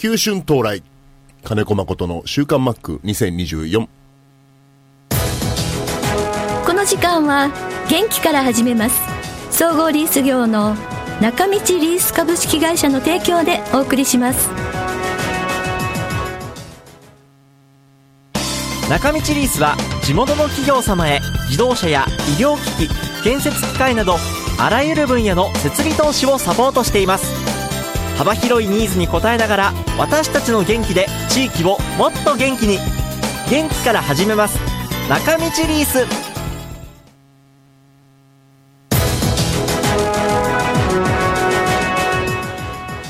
急春到来。金子誠の週刊マック2024。この時間は元気から始めます総合リース業の中道リース株式会社の提供でお送りします中道リースは地元の企業様へ自動車や医療機器建設機械などあらゆる分野の設備投資をサポートしています幅広いニーズに応えながら私たちの元気で地域をもっと元気に。元気から始めます。中道リース。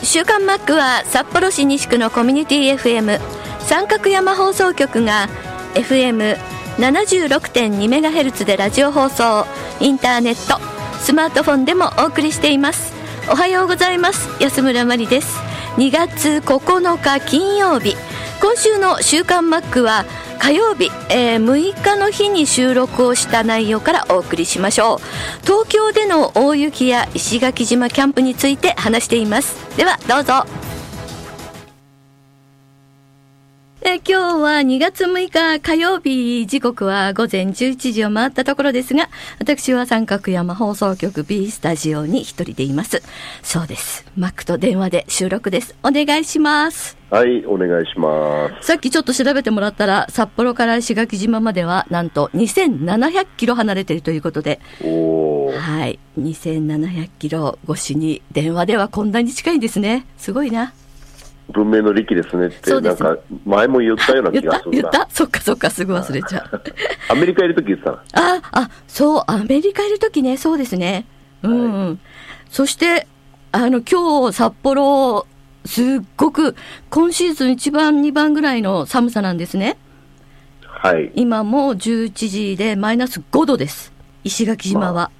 週刊マックは札幌市西区のコミュニティ FM 三角山放送局が FM76.2MHz でラジオ放送。インターネットスマートフォンでもお送りしています。おはようございます。安村麻里です。2月9日金曜日。今週の週刊マックは火曜日、えー、6日の日に収録をした内容からお送りしましょう。東京での大雪や石垣島キャンプについて話しています。ではどうぞ。え今日は2月6日火曜日、時刻は午前11時を回ったところですが、私は三角山放送局 B スタジオに一人でいます。そうです。マックと電話で収録です。お願いします。はい、お願いします。さっきちょっと調べてもらったら、札幌から石垣島までは、なんと2700キロ離れているということで、はい、2700キロ越しに電話ではこんなに近いんですね。すごいな。文明の利器ですねって、なんか前も言ったような気がする言った？そっかそっか、すぐ忘れちゃう。アメリカいるとき言ってたあ、あ、そう、アメリカいるときね、そうですね。うん、はい、そして、あの、今日、札幌、すっごく、今シーズン1番、2番ぐらいの寒さなんですね。はい。今も11時でマイナス5度です。石垣島は。まあ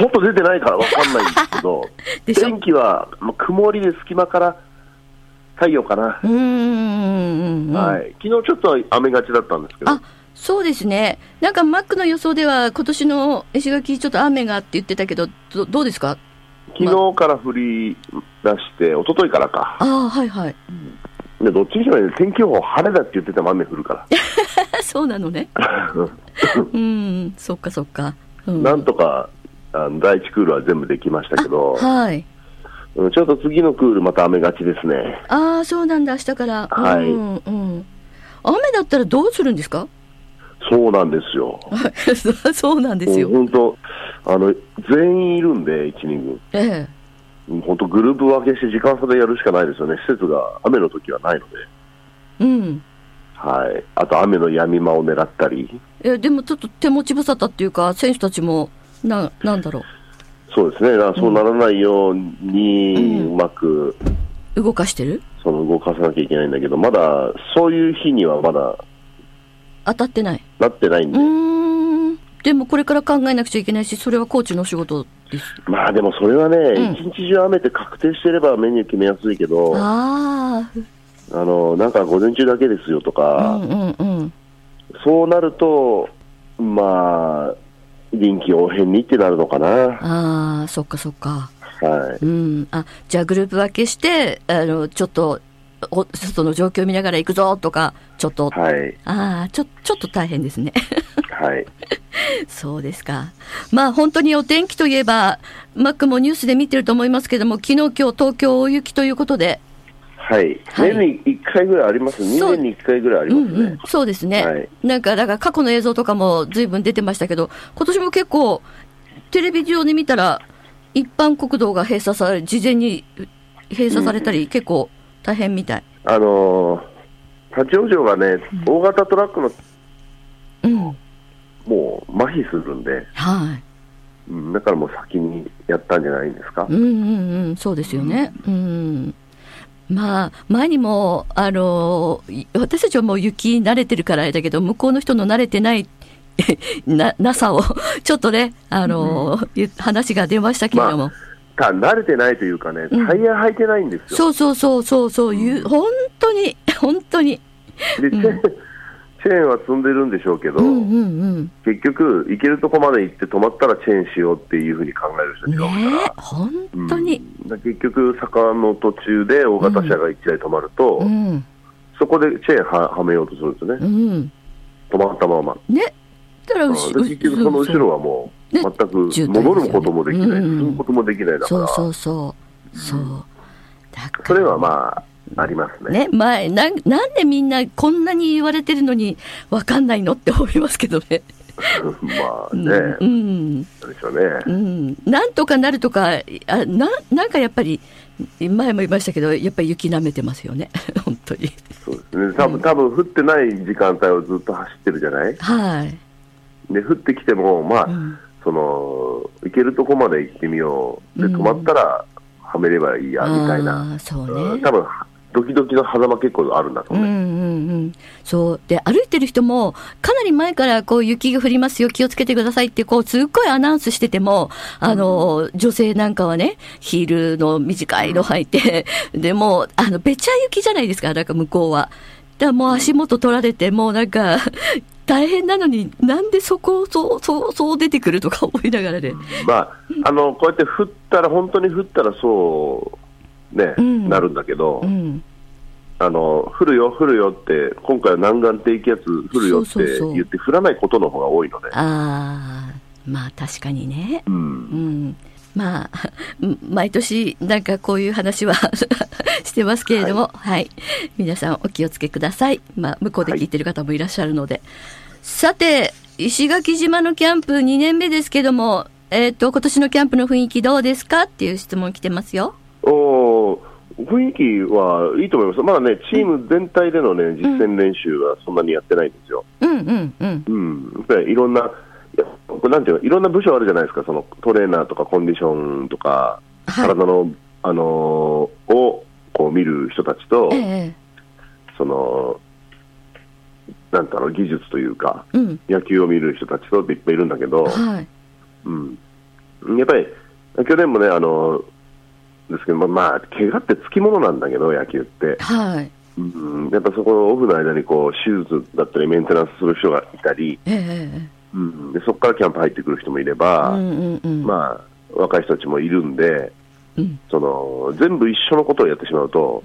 外出てないから分かんないんですけど、天気は曇りで隙間から太陽かな。うんはい。昨日ちょっと雨がちだったんですけど。あそうですね。なんかマックの予想では今年の石垣ちょっと雨がって言ってたけど、どどうですか？昨日から降り出して、一昨日からか。ああ、はいはい。でどっちにしろ天気予報晴れだって言ってても雨降るから。そうなのね。うん、そっかそっか。うん、なんとかあの第1クールは全部できましたけど、はい、ちょっと次のクール、また雨がちですね。ああ、そうなんだ、明日から。はい、うんうん、雨だったらどうするんですか？そうなんですよ。そうなんですよ。本当、あの全員いるんで、1、2軍。ええ。本当、グループ分けして時間差でやるしかないですよね、施設が雨の時はないので。うん。はい、あと雨の闇間を狙ったり。えでもちょっと手持ち無沙汰っていうか、選手たちもななんだろう？そうですね、そうならないように、うまく、動かしてる？その動かさなきゃいけないんだけど、まだそういう日にはまだ当たってない。なってないんで。うん。でもこれから考えなくちゃいけないし、それはコーチの仕事です。まあでもそれはね、うん、一日中雨って確定してればメニュー決めやすいけど、ああのなんか午前中だけですよとか、うんうんうん、そうなると、まあ、臨機応変にってなるのかな。ああ、そっかそっか。はい。うん。あ、じゃあグループ分けして、あの、ちょっと、お外の状況を見ながら行くぞとか、ちょっと。はい。ああ、ちょ、ちょっと大変ですね。はい。そうですか。まあ本当にお天気といえば、マックもニュースで見てると思いますけれども、昨日今日東京大雪ということで、はい、年に1回ぐらいあります、2年に1回ぐらいありますね、うんうん、そうですね、はい、なんか、だから過去の映像とかもずいぶん出てましたけど、今年も結構、テレビ上で見たら、一般国道が閉鎖され、事前に閉鎖されたり、うん、結構大変みたい。あのー、立ち往生がね、大型トラックの、うん、もう麻痺するんで、はい、うん、だからもう先にやったんじゃないんですか。うんうんうん、そうですよね。うん、うんまあ、前にも、あの、私たちはもう雪慣れてるからあれだけど、向こうの人の慣れてない な、なさを、ちょっとね、あの、うん、話が出ましたけれども。まあ、慣れてないというかね、タイヤ履いてないんですよ。うん、そうそうそうそうそう、うん、本当に、本当に。で、チェーンは積んでるんでしょうけど、うんうんうん、結局、行けるとこまで行って止まったらチェーンしようっていうふうに考える人たちが多いから、ね本当に、うん。結局、坂の途中で大型車が1台止まると、うん。そこでチェーンははめようとするんですよね、うん、止まったまま。ね。だから結局、その後ろはもう、ね。全く戻ることもできない、うん。進むこともできないだから、そうそうそう。そう。だから。それはまあ、ありますね。ね前ななんでみんなこんなに言われてるのに分かんないのって思いますけどね。まあうんね、うんそうでしょうね。うん、なんとかなるとかあななんかやっぱり前も言いましたけどやっぱり雪なめてますよね 本当にそうですね。多分、多分降ってない時間帯をずっと走ってるじゃない？はい、で、降ってきても、まあ、うんその、行けるとこまで行ってみよう。で、うん止まったら、はめればいいや、みたいな。そうねうん多分、ドキドキの狭間結構あるんだと思う。うんうんうん、そうで歩いてる人もかなり前からこう雪が降りますよ気をつけてくださいってこうすっごいアナウンスしててもあの女性なんかはねヒールの短いの履いて でもうあのべちゃ雪じゃないですかなんか向こうは。だからもう足元取られてもうなんか 大変なのになんでそこをそうそうそう出てくるとか思いながらね。まあ、あの、こうやって降ったら、本当に降ったらそう、ね、うんなるんだけど、うんあの、降るよ、降るよって、今回は南岸低気圧降るよって言って、降らないことの方が多いので。ああまあ確かにね。う。うんん、まあ、う ん毎年なんかこういう話は してますけれども、はい、皆さんお気をつけください。まあ、向こうで聞いてる方もいらっしゃるので。さて、石垣島のキャンプ2年目ですけども、えっ、と、今年のキャンプの雰囲気どうですか？っていう質問来てますよ。おー雰囲気はいいと思います。まだね、チーム全体でのね、実践練習はそんなにやってないんですよ。うんうんうん。いろんな、なんていうの、いろんな部署あるじゃないですか、そのトレーナーとかコンディションとか、はい。体の、あのーをこう見る人たちと、ええその、なんだろう、技術というか、うん。野球を見る人たちとっていっぱいいるんだけど、はい。うん、やっぱり去年もね、あのですけど、まあ、まあ、怪我ってつきものなんだけど、野球って、はい。うん、やっぱそこのオフの間にこう手術だったり、メンテナンスする人がいたり、ええうん、でそこからキャンプ入ってくる人もいれば、うんうんうん。まあ、若い人たちもいるんで、うんその全部一緒のことをやってしまうと、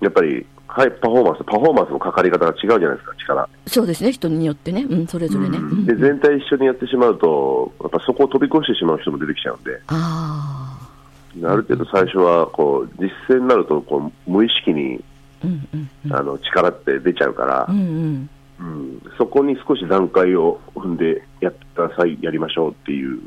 やっぱり、はい、パフォーマンス、パフォーマンスのかかり方が違うじゃないですか、力。そうですね、人によってね。うん、それぞれね。うんで全体一緒にやってしまうと、やっぱそこを飛び越してしまう人も出てきちゃうんで、ああ。ある程度最初はこう実践になるとこう無意識にうんうんうん。あの力って出ちゃうからう、んうん。うんそこに少し段階を踏んでやってください、やりましょうっていう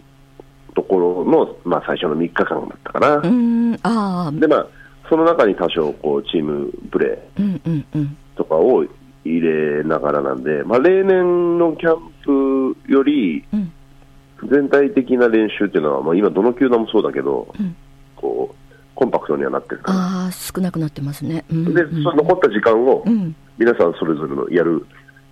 ところの、まあ、最初の3日間だったかな。で、まあ、その中に多少こうチームプレ。ーとかを入れながらなんで、まあ、例年のキャンプよりうん全体的な練習っていうのは、まあ、今、どの球団もそうだけど、うんこうコンパクトにはなってるから。ああ、少なくなってますね。うんうんで、その残った時間をうん。皆さんそれぞれのやる、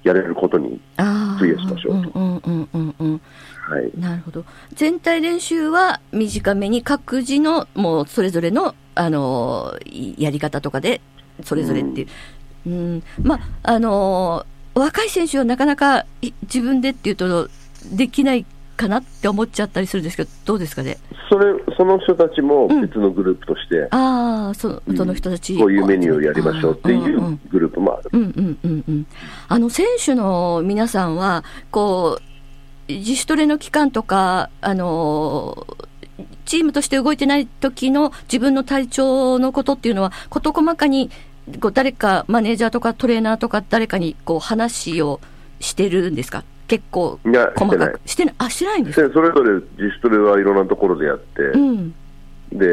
やれることに。費やしましょうとうんうんうんうんうん。はい。なるほど。全体練習は短めに各自の、もうそれぞれの、あのー、やり方とかで、それぞれっていう。うん。まあ、あのー若い選手はなかなかい自分でっていうと、できないかなって思っちゃったりするんですけど、どうですかね？それ、その人たちも別のグループとして、ああ、そうんその人たち、こういうメニューをやりましょうっていんんうグループもある。うんうんうんうん。あの、選手の皆さんは、こう、自主トレの期間とか、あの、チームとして動いてない時の自分の体調のことっていうのは、事細かに、こう誰か、マネージャーとかトレーナーとか誰かにこう話をしてるんですか？結構細かく。。してない。あ、してないんですそれぞれ自主トレはいろんなところでやって、うん。で、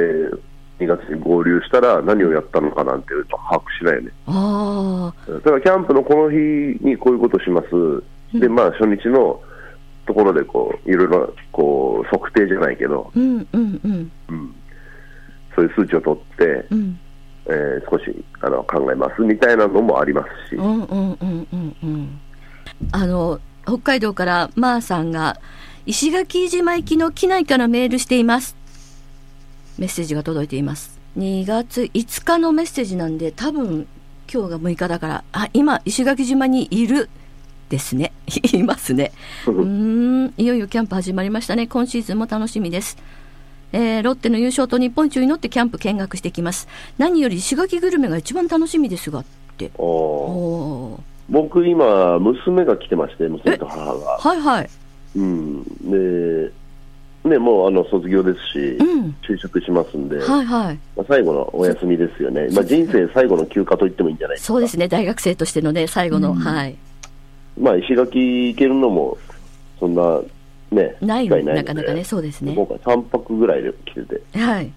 2月に合流したら何をやったのかなんていうと把握しないよね。ああ。だからキャンプのこの日にこういうことします。で、まあ初日のところでこう、いろいろこう、測定じゃないけど、うんうんうん。うん、そういう数値を取って、うん。えー少しあの考えますみたいなのもありますし、うんうんうんうんうん。あの北海道からまーさんが石垣島行きの機内からメールしています。メッセージが届いています。2月5日のメッセージなんで多分今日が6日だからあ今石垣島にいるですね。いますね。うん。いよいよキャンプ始まりましたね。今シーズンも楽しみです。えー、ロッテの優勝と日本一を祈ってキャンプ見学してきます。何より石垣グルメが一番楽しみですがって。お僕今娘が来てまして娘と母が。はいはい。うん。でね、もうあの卒業ですし、うん、就職しますんで、はいはい。まあ、最後のお休みですよね、まあ、人生最後の休暇と言ってもいいんじゃないですか。そうですね、大学生としてのね、最後の、うん、はい、まあ、石垣行けるのも、そんな、ね、ないないなかなかね、そうですね。今回、3泊ぐらいで来てて、はい。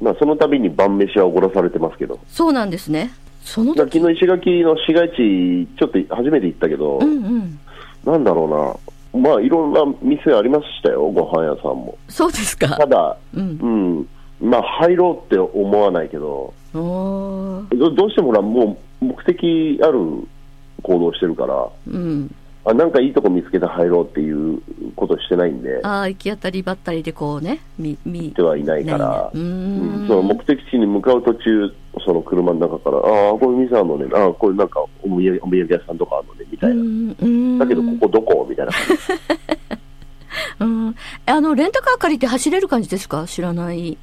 まあ、その度に晩飯はおごらされてますけど、そうなんですね、その昨日石垣の市街地、ちょっと初めて行ったけど、うんうん、なんだろうな。まあ、いろんな店ありましたよ、ご飯屋さんも。そうですか。ただ、うん、うん、まあ、入ろうって思わないけど、どどうしてもほら、もう目的ある行動してるから、うん、あなんかいいとこ見つけて入ろうっていうことしてないんで、あ行き当たりばったりでこうね、見見てはいないから、うん、その目的地に向かう途中、その車の中から、ああ、これ店あるのね、ああ、これなんかお土産お土産屋さんとかあるのねみたいな、だけどここどこみたいな。感じ。うん、あのレンタカー借りて走れる感じですか、知らない、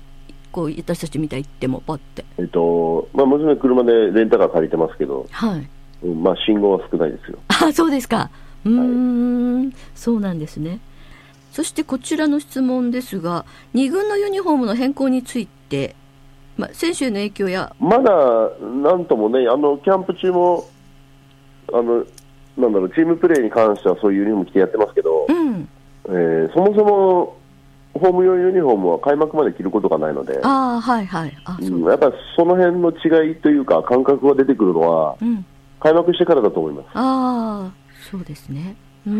こう私たちみたいっても、パって。えっとまあ、娘、車でレンタカー借りてますけど、はい。うんまあ、信号は少ないですよ。あそうですかうん、はい、そうなんですね。そしてこちらの質問ですが、2軍のユニフォームの変更について、まあ、選手への影響や。まだなんともね、あのキャンプ中もあのなんだろう、チームプレーに関してはそういうユニフォーム着てやってますけど、うん、えー、そもそもホーム用ユニフォームは開幕まで着ることがないので、あはいはい。あう。ん、やっぱりその辺の違いというか、感覚が出てくるのは、うん、開幕してからだと思います。あそうですね。はい。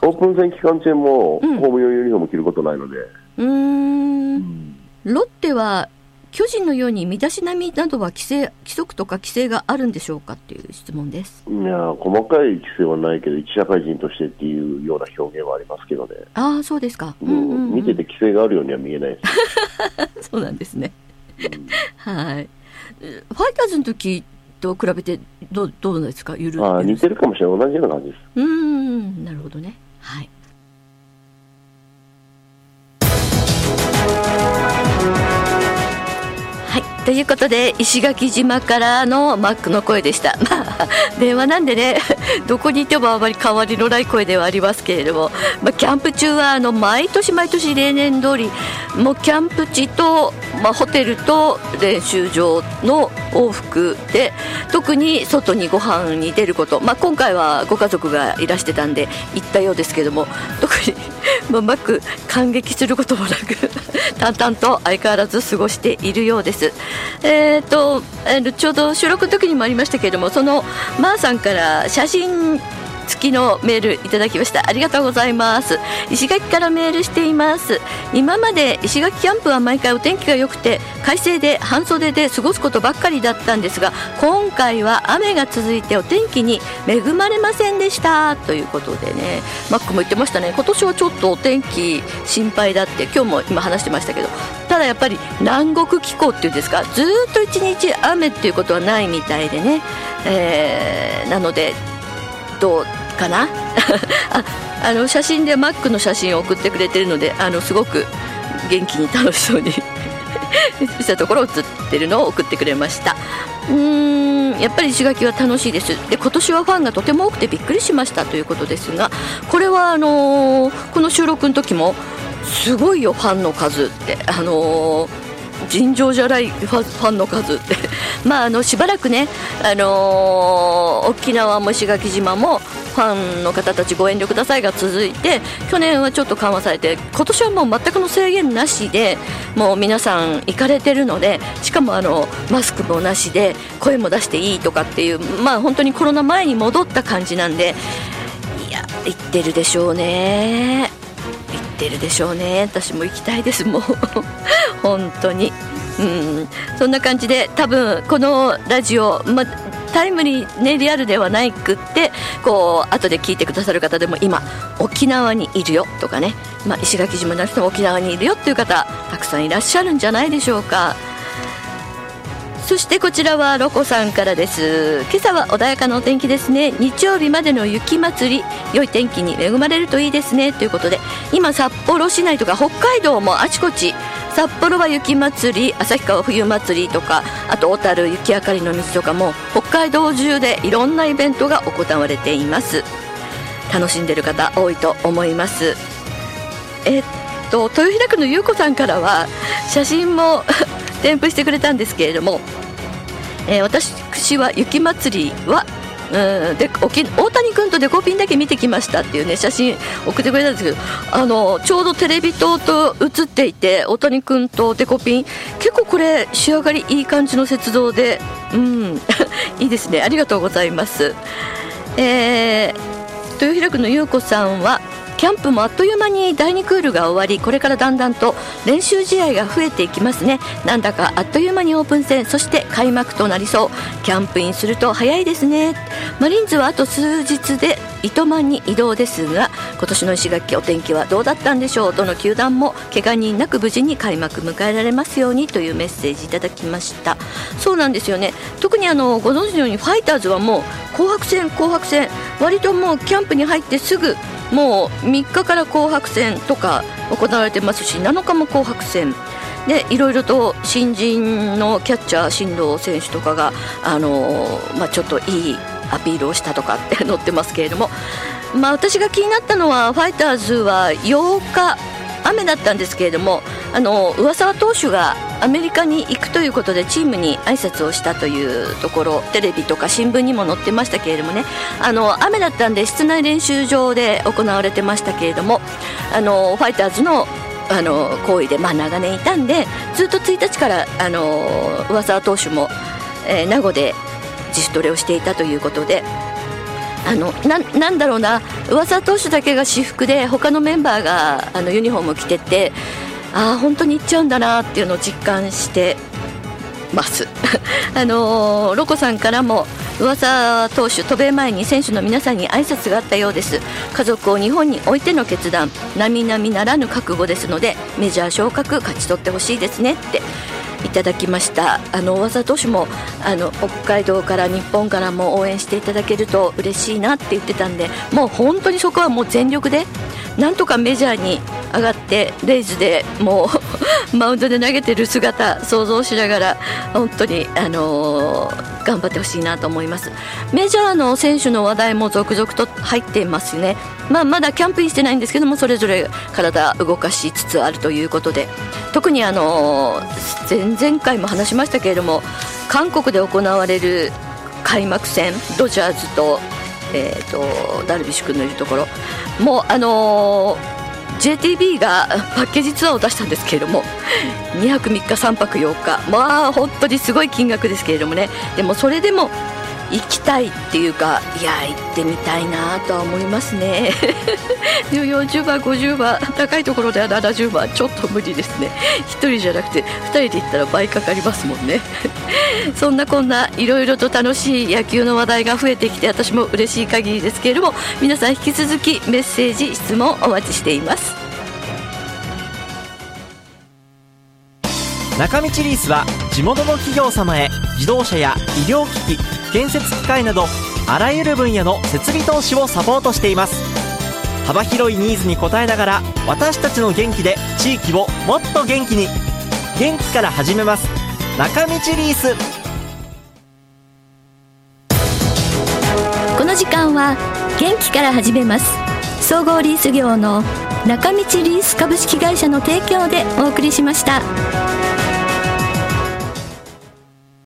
オープン戦期間中も、ホーム用ユニフォーム着ることないので。うん。ロッテは巨人のように身だしなみなどは規制規則とか規制があるんでしょうかっていう質問です。いや細かい規制はないけど、一社会人としてっていうような表現はありますけどね、ああ、そうですか、うん。うんうん、見てて規制があるようには見えないです。そうなんですね、はい。ファイターズの時と比べてどうどうですか？ゆるあ似てるかもしれない。同じような感じです。うんなるほどね。はい。ということで石垣島からのマックの声でした、まあ、電話なんでね どこにいてもあまり変わりのない声ではありますけれども、まあ、キャンプ中はあの毎年毎年例年通りもうキャンプ地と、まあ、ホテルと練習場の往復で特に外にご飯に出ること、まあ、今回はご家族がいらしてたんで行ったようですけども特に、まあ、マック感激することもなく 淡々と相変わらず過ごしているようです。えーと、とちょうど収録の時にもありましたけれどもそのまーさんから写真付きのメールいただきました。ありがとうございます。石垣からメールしています。今まで石垣キャンプは毎回お天気が良くて快晴で半袖で過ごすことばっかりだったんですが今回は雨が続いてお天気に恵まれませんでした。ということでね。マックも言ってましたね。今年はちょっとお天気心配だって。今日も今話してましたけど。ただやっぱり南国気候っていうんですか。ずっと一日雨っていうことはないみたいでね、えー、なのでどうかな？ああの写真でマックの写真を送ってくれてるのであのすごく元気に楽しそうに したところ写ってるのを送ってくれました。うーんやっぱり石垣は楽しいです。で今年はファンがとても多くてびっくりしましたということですがこれはあのー、この収録の時もすごいよファンの数って。あのー尋常じゃないファンの数って。まああのしばらくね、あのー、沖縄も石垣島もファンの方たちご遠慮くださいが続いて去年はちょっと緩和されて今年はもう全くの制限なしでもう皆さん行かれてるのでしかもあのマスクもなしで声も出していいとかっていうまあ本当にコロナ前に戻った感じなんでいや行ってるでしょうね。行ってるでしょうね。私も行きたいですもう。本当に。うん、そんな感じで多分このラジオ、まタイムリー、ね、リアルではないくってこう後で聞いてくださる方でも今沖縄にいるよとかね、まあ、石垣島の人も沖縄にいるよっていう方たくさんいらっしゃるんじゃないでしょうか。そしてこちらはロコさんからです。今朝は穏やかなお天気ですね。日曜日までの雪祭り良い天気に恵まれるといいですね。ということで今札幌市内とか北海道もあちこち札幌は雪まつり旭川冬祭りとかあと小樽雪明かりの道とかも北海道中でいろんなイベントが行われています。楽しんでる方多いと思います。えっと豊平区の優子さんからは写真も添付してくれたんですけれども、えー、私は雪まつりはうん、で大谷君とデコピンだけ見てきましたっていうね写真送ってくれたんですけどあのちょうどテレビ塔と映っていて大谷君とデコピン結構これ仕上がりいい感じの雪像でうん いいですねありがとうございます。えー、豊平区の優子さんはキャンプもあっという間に第2クールが終わりこれからだんだんと練習試合が増えていきますね。なんだかあっという間にオープン戦そして開幕となりそう。キャンプインすると早いですね。マリンズはあと数日で糸満に移動ですが今年の石垣お天気はどうだったんでしょうどの球団も怪我人なく無事に開幕迎えられますようにというメッセージいただきました。そうなんですよね。特にあのご存知のようにファイターズはもう紅白戦紅白戦割ともうキャンプに入ってすぐもう3日から紅白戦とか行われてますし7日も紅白戦。でいろいろと新人のキャッチャー進藤選手とかが、あのー、まあ、ちょっといいアピールをしたとかって載ってますけれども、まあ、私が気になったのはファイターズは8日雨だったんですけれどもあの上沢投手がアメリカに行くということでチームに挨拶をしたというところテレビとか新聞にも載ってましたけれどもねあの雨だったんで室内練習場で行われてましたけれどもあのファイターズのあの行為で、まあ、長年いたんでずっと1日からあの上沢投手も、えー、名護で自主トレをしていたということであのななんだろうな。噂投手だけが私服で他のメンバーがあのユニフォームを着ててああ本当に行っちゃうんだなっていうのを実感してます。あのロコさんからも噂投手渡米前に選手の皆さんに挨拶があったようです。家族を日本に置いての決断。並々ならぬ覚悟ですのでメジャー昇格勝ち取ってほしいですねって。いただきました。あの大投手もあの北海道から日本からも応援していただけると嬉しいなって言ってたんでもう本当にそこはもう全力でなんとかメジャーに上がってレイズでもう マウンドで投げてる姿想像しながら本当に、あのー、頑張ってほしいなと思います。メジャーの選手の話題も続々と入っていますね、まあ、まだキャンプインしてないんですけどもそれぞれ体動かしつつあるということで。特に、あのー、前々回も話しましたけれども韓国で行われる開幕戦ドジャーズと,、えーと、ダルビッシュ君のいるところ。もうあのー JTB がパッケージツアーを出したんですけれども2泊3日3泊8日。まあ本当にすごい金額ですけれどもね。でもそれでも行きたいっていうかいや行ってみたいなとは思いますね。でも40番50番高いところでは70番ちょっと無理ですね。1人じゃなくて2人で行ったら倍かかりますもんね。そんなこんないろいろと楽しい野球の話題が増えてきて私も嬉しい限りですけれども皆さん引き続きメッセージ質問お待ちしています。中道リースは地元の企業様へ自動車や医療機器建設機械などあらゆる分野の設備投資をサポートしています。幅広いニーズに応えながら私たちの元気で地域をもっと元気に元気から始めます。中道リース。この時間は元気から始めます。総合リース業の中道リース株式会社の提供でお送りしました。